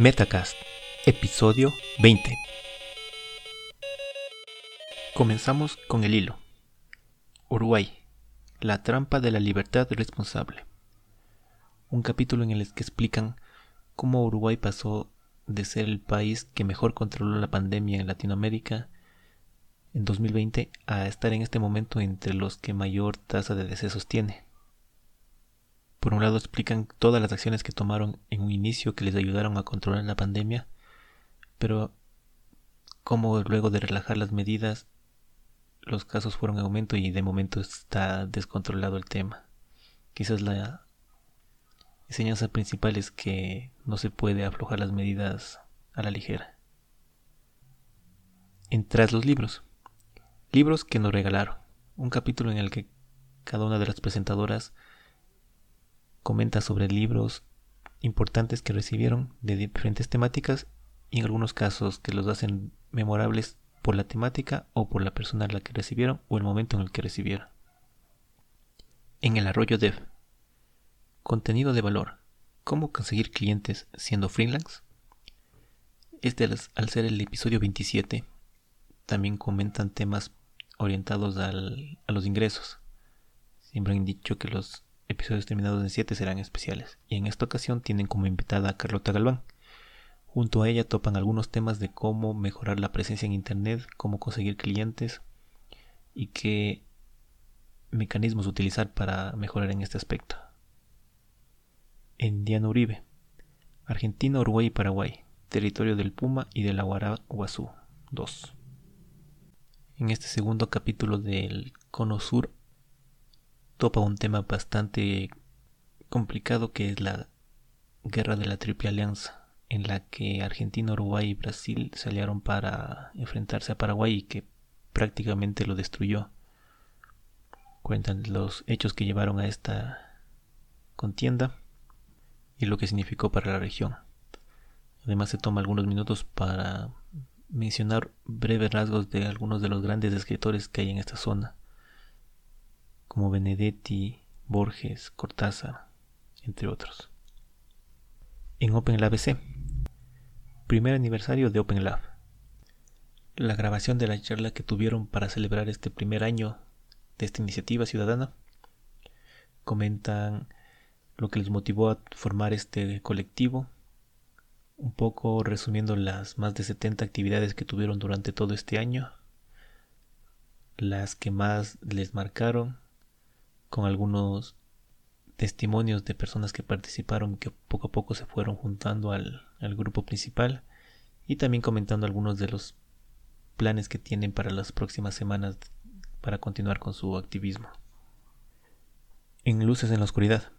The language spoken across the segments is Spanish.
Metacast, episodio 20. Comenzamos con el hilo. Uruguay, la trampa de la libertad responsable. Un capítulo en el que explican cómo Uruguay pasó de ser el país que mejor controló la pandemia en Latinoamérica en 2020 a estar en este momento entre los que mayor tasa de decesos tiene. Por un lado explican todas las acciones que tomaron en un inicio que les ayudaron a controlar la pandemia, pero cómo luego de relajar las medidas los casos fueron en aumento y de momento está descontrolado el tema. Quizás la enseñanza principal es que no se puede aflojar las medidas a la ligera. En Tras los libros. Libros que nos regalaron. Un capítulo en el que cada una de las presentadoras comenta sobre libros importantes que recibieron de diferentes temáticas y en algunos casos que los hacen memorables por la temática o por la persona a la que recibieron o el momento en el que recibieron. En el arroyo dev. Contenido de valor. ¿Cómo conseguir clientes siendo freelance? Este al ser el episodio 27 también comentan temas orientados a los ingresos. Siempre han dicho que los episodios terminados en 7 serán especiales, y en esta ocasión tienen como invitada a Carlota Galván. Junto a ella topan algunos temas de cómo mejorar la presencia en Internet, cómo conseguir clientes y qué mecanismos utilizar para mejorar en este aspecto. En Diana Uribe, Argentina, Uruguay y Paraguay, territorio del Puma y del Aguaraguazú 2. En este segundo capítulo del Cono Sur topa un tema bastante complicado que es la guerra de la Triple Alianza, en la que Argentina, Uruguay y Brasil se aliaron para enfrentarse a Paraguay y que prácticamente lo destruyó. Cuentan los hechos que llevaron a esta contienda y lo que significó para la región. Además se toma algunos minutos para mencionar breves rasgos de algunos de los grandes escritores que hay en esta zona como Benedetti, Borges, Cortázar, entre otros. En OpenLab C, primer aniversario de OpenLab. La grabación de la charla que tuvieron para celebrar este primer año de esta iniciativa ciudadana. Comentan lo que les motivó a formar este colectivo, un poco resumiendo las más de 70 actividades que tuvieron durante todo este año, las que más les marcaron con algunos testimonios de personas que participaron que poco a poco se fueron juntando al, grupo principal y también comentando algunos de los planes que tienen para las próximas semanas para continuar con su activismo. En Luces en la Oscuridad.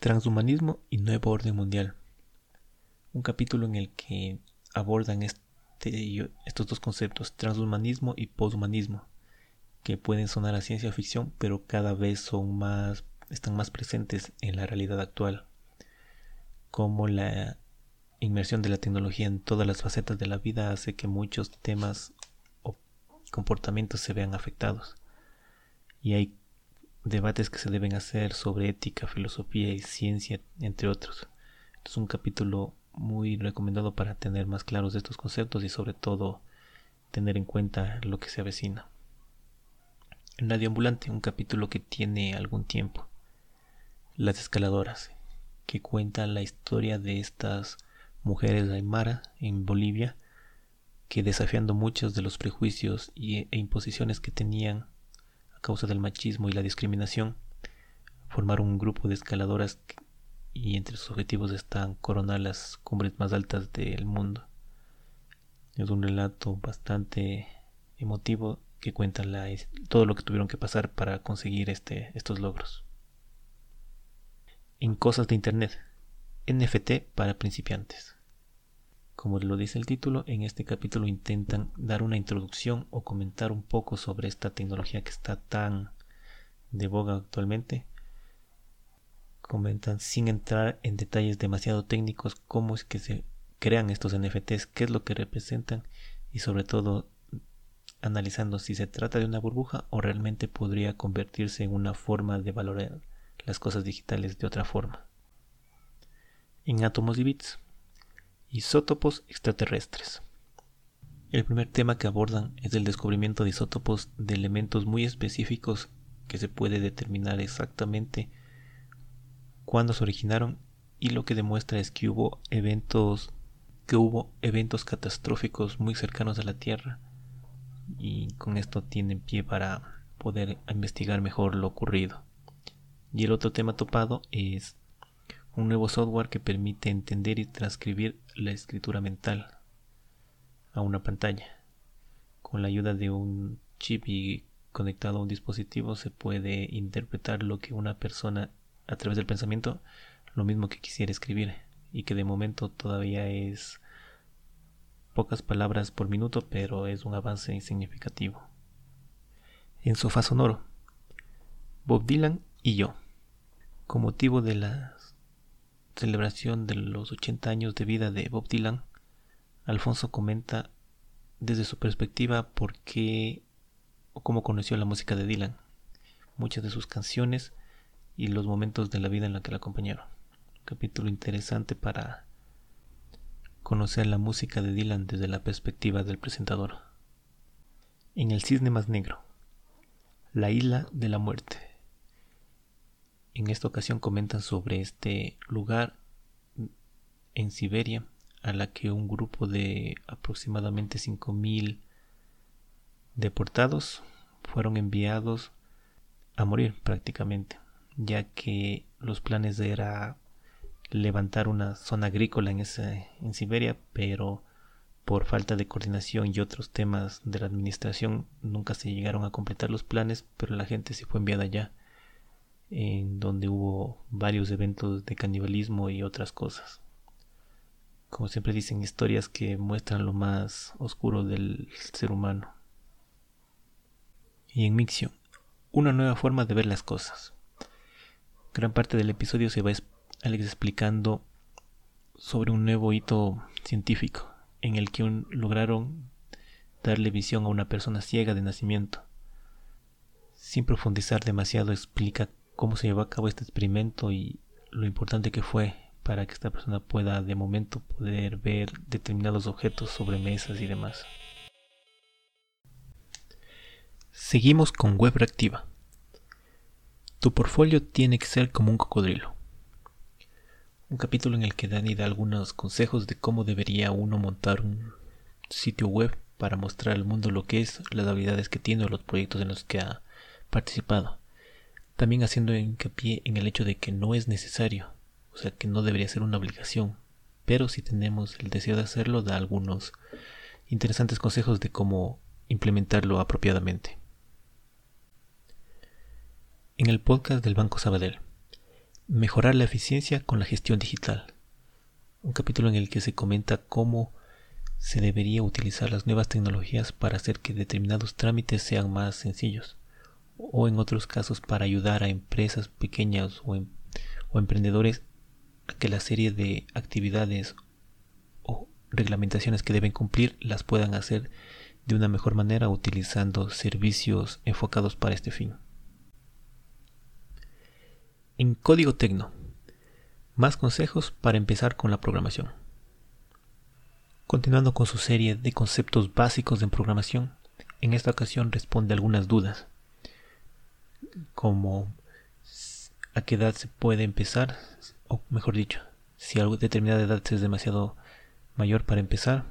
Transhumanismo y Nuevo Orden Mundial. Un capítulo en el que abordan este, estos dos conceptos, transhumanismo y poshumanismo, que pueden sonar a ciencia ficción, pero cada vez son más, están más presentes en la realidad actual, como la inmersión de la tecnología en todas las facetas de la vida hace que muchos temas o comportamientos se vean afectados. Y hay debates que se deben hacer sobre ética, filosofía y ciencia, entre otros. Es un capítulo muy recomendado para tener más claros estos conceptos y sobre todo tener en cuenta lo que se avecina. Radio Ambulante, un capítulo que tiene algún tiempo. Las escaladoras, que cuenta la historia de estas mujeres Aymara en Bolivia, que desafiando muchos de los prejuicios e imposiciones que tenían a causa del machismo y la discriminación, formaron un grupo de escaladoras y entre sus objetivos están coronar las cumbres más altas del mundo. Es un relato bastante emotivo que cuentan la, todo lo que tuvieron que pasar para conseguir este, estos logros. En cosas de Internet, NFT para principiantes. Como lo dice el título, en este capítulo intentan dar una introducción o comentar un poco sobre esta tecnología que está tan de boga actualmente. Comentan sin entrar en detalles demasiado técnicos cómo es que se crean estos NFTs, qué es lo que representan y sobre todo analizando si se trata de una burbuja o realmente podría convertirse en una forma de valorar las cosas digitales de otra forma. En átomos y bits, Isótopos extraterrestres. El primer tema que abordan es el descubrimiento de isótopos de elementos muy específicos que se puede determinar exactamente cuándo se originaron y lo que demuestra es que hubo eventos que hubo eventos catastróficos muy cercanos a la Tierra y con esto tienen pie para poder investigar mejor lo ocurrido. Y el otro tema topado es un nuevo software que permite entender y transcribir la escritura mental a una pantalla. Con la ayuda de un chip y conectado a un dispositivo se puede interpretar lo que una persona a través del pensamiento lo mismo que quisiera escribir y que de momento todavía es pocas palabras por minuto pero es un avance significativo. En Sofá Sonoro, Bob Dylan y yo, con motivo de la celebración de los 80 años de vida de Bob Dylan, Alfonso comenta desde su perspectiva por qué o cómo conoció la música de Dylan, muchas de sus canciones y los momentos de la vida en la que la acompañaron. capítulo interesante para conocer la música de Dylan desde la perspectiva del presentador. En el cisne más negro, la isla de la muerte. En esta ocasión comentan sobre este lugar en Siberia a la que un grupo de aproximadamente 5.000 deportados fueron enviados a morir prácticamente, ya que los planes era levantar una zona agrícola en, en Siberia, pero por falta de coordinación y otros temas de la administración nunca se llegaron a completar los planes, pero la gente se fue enviada allá, en donde hubo varios eventos de canibalismo y otras cosas como siempre dicen, historias que muestran lo más oscuro del ser humano. Y en Mixio, una nueva forma de ver las cosas. Gran parte del episodio se va Alex explicando sobre un nuevo hito científico en el que lograron darle visión a una persona ciega de nacimiento. Sin profundizar demasiado explica cómo se llevó a cabo este experimento y lo importante que fue para que esta persona pueda de momento poder ver determinados objetos sobre mesas y demás. Seguimos con web reactiva. Tu portfolio tiene que ser como un cocodrilo. Un capítulo en el que Dani da algunos consejos de cómo debería uno montar un sitio web para mostrar al mundo lo que es, las habilidades que tiene o los proyectos en los que ha participado. También haciendo hincapié en el hecho de que no es necesario o sea que no debería ser una obligación, pero si tenemos el deseo de hacerlo, da algunos interesantes consejos de cómo implementarlo apropiadamente. En el podcast del Banco Sabadell, mejorar la eficiencia con la gestión digital, un capítulo en el que se comenta cómo se debería utilizar las nuevas tecnologías para hacer que determinados trámites sean más sencillos, o en otros casos para ayudar a empresas pequeñas o, em-, o emprendedores que la serie de actividades o reglamentaciones que deben cumplir las puedan hacer de una mejor manera utilizando servicios enfocados para este fin. En Código Tecno, más consejos para empezar con la programación. Continuando con su serie de conceptos básicos en programación, en esta ocasión responde algunas dudas, como a qué edad se puede empezar, o mejor dicho, si algo determinada edad es demasiado mayor para empezar.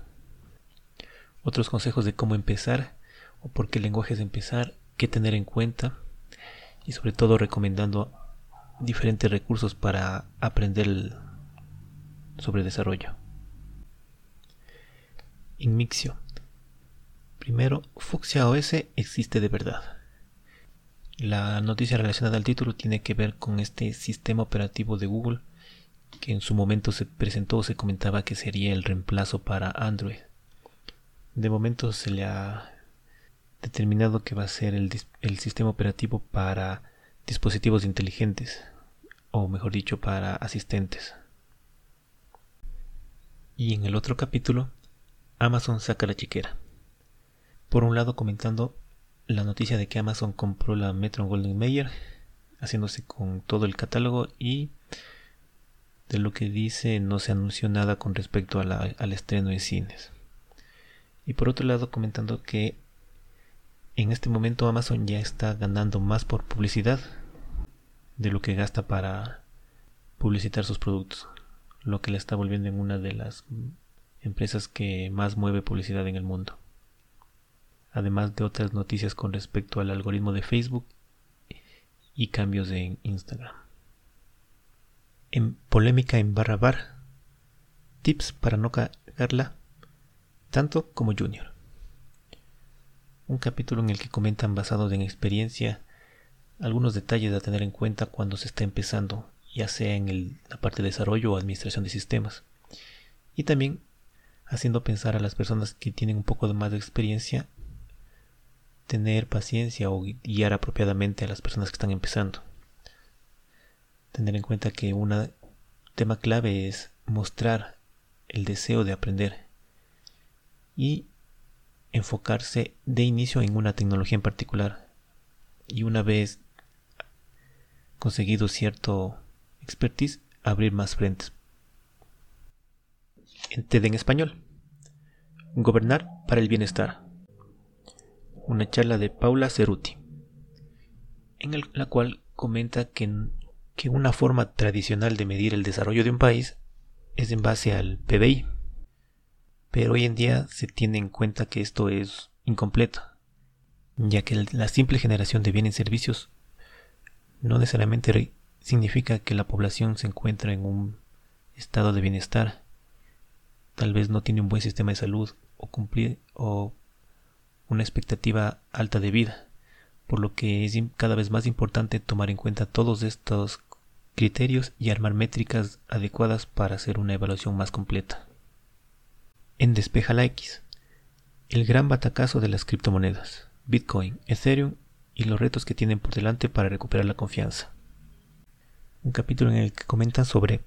Otros consejos de cómo empezar o por qué lenguajes empezar, qué tener en cuenta y sobre todo recomendando diferentes recursos para aprender sobre desarrollo. Inmixio. Primero, Fuchsia OS existe de verdad. La noticia relacionada al título tiene que ver con este sistema operativo de Google que en su momento se presentó o se comentaba que sería el reemplazo para Android. De momento se le ha determinado que va a ser el, el sistema operativo para dispositivos inteligentes, o mejor dicho, para asistentes. Y en el otro capítulo, Amazon saca la chiquera. Por un lado comentando la noticia de que Amazon compró la Metro Golden Mayer, haciéndose con todo el catálogo y De lo que dice no se anunció nada con respecto al estreno en cines. Y por otro lado comentando que en este momento Amazon ya está ganando más por publicidad de lo que gasta para publicitar sus productos, lo que le está volviendo en una de las empresas que más mueve publicidad en el mundo. Además de otras noticias con respecto al algoritmo de Facebook y cambios en Instagram. En polémica en barra bar, tips para no cagarla tanto como Junior. Un capítulo en el que comentan basados en experiencia algunos detalles a tener en cuenta cuando se está empezando, ya sea en la parte de desarrollo o administración de sistemas. Y también haciendo pensar a las personas que tienen un poco más de experiencia tener paciencia o guiar apropiadamente a las personas que están empezando. Tener en cuenta que un tema clave es mostrar el deseo de aprender y enfocarse de inicio en una tecnología en particular. Y una vez conseguido cierto expertise, abrir más frentes. En TED en español. Gobernar para el bienestar. Una charla de Paula Ceruti, en la cual comenta que, que una forma tradicional de medir el desarrollo de un país es en base al PBI, pero hoy en día se tiene en cuenta que esto es incompleto, ya que la simple generación de bienes y servicios no necesariamente significa que la población se encuentra en un estado de bienestar, tal vez no tiene un buen sistema de salud o cumplir o una expectativa alta de vida, por lo que es cada vez más importante tomar en cuenta todos estos criterios y armar métricas adecuadas para hacer una evaluación más completa. En Despeja la X, el gran batacazo de las criptomonedas, Bitcoin, Ethereum y los retos que tienen por delante para recuperar la confianza. Un capítulo en el que comentan sobre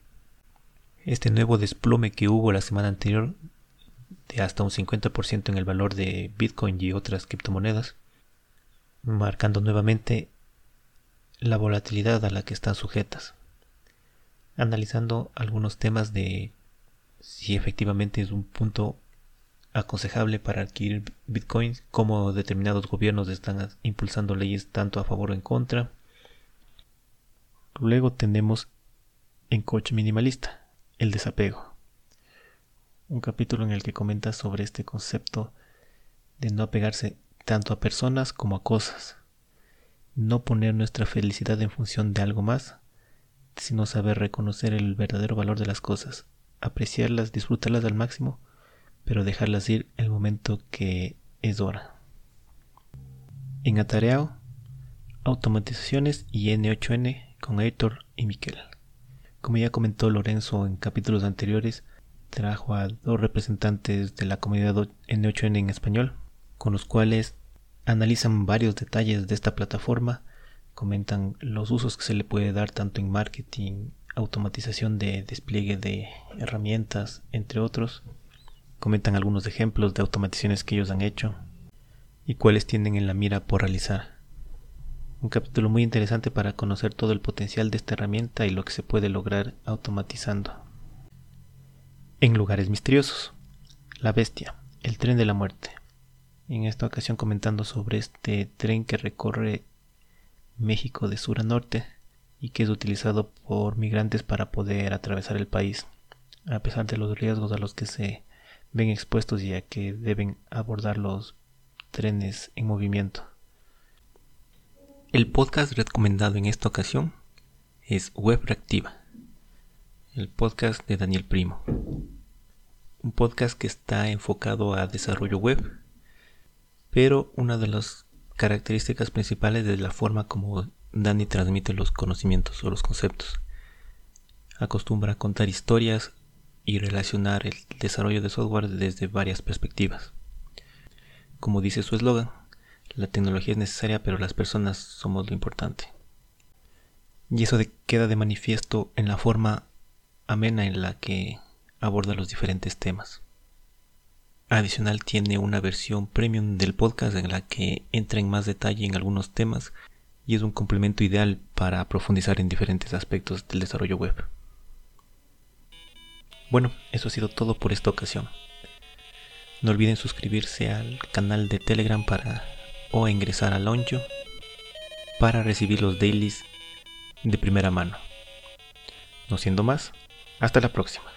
este nuevo desplome que hubo la semana anterior de hasta un 50% en el valor de Bitcoin y otras criptomonedas, marcando nuevamente la volatilidad a la que están sujetas, analizando algunos temas de si efectivamente es un punto aconsejable para adquirir bitcoins, cómo determinados gobiernos están impulsando leyes tanto a favor o en contra. Luego tenemos en Coche Minimalista, el desapego. Un capítulo en el que comenta sobre este concepto de no apegarse tanto a personas como a cosas. No poner nuestra felicidad en función de algo más, sino saber reconocer el verdadero valor de las cosas apreciarlas, disfrutarlas al máximo, pero dejarlas ir el momento que es hora. En Atareao, automatizaciones y N8N con Héctor y Miquel. Como ya comentó Lorenzo en capítulos anteriores, trajo a dos representantes de la comunidad N8N en español, con los cuales analizan varios detalles de esta plataforma, comentan los usos que se le puede dar tanto en marketing, automatización de despliegue de herramientas, entre otros. Comentan algunos ejemplos de automatizaciones que ellos han hecho y cuáles tienen en la mira por realizar. Un capítulo muy interesante para conocer todo el potencial de esta herramienta y lo que se puede lograr automatizando. En lugares misteriosos. La bestia, el tren de la muerte. En esta ocasión comentando sobre este tren que recorre México de sur a norte y que es utilizado por migrantes para poder atravesar el país, a pesar de los riesgos a los que se ven expuestos ya que deben abordar los trenes en movimiento. El podcast recomendado en esta ocasión es Web Reactiva, el podcast de Daniel Primo. Un podcast que está enfocado a desarrollo web, pero una de las características principales es la forma como Dani transmite los conocimientos o los conceptos. Acostumbra a contar historias y relacionar el desarrollo de software desde varias perspectivas. Como dice su eslogan, la tecnología es necesaria pero las personas somos lo importante. Y eso queda de manifiesto en la forma amena en la que aborda los diferentes temas. Adicional tiene una versión premium del podcast en la que entra en más detalle en algunos temas y es un complemento ideal para profundizar en diferentes aspectos del desarrollo web. Bueno, eso ha sido todo por esta ocasión. No olviden suscribirse al canal de Telegram para o ingresar a Loncho para recibir los dailies de primera mano. No siendo más, hasta la próxima.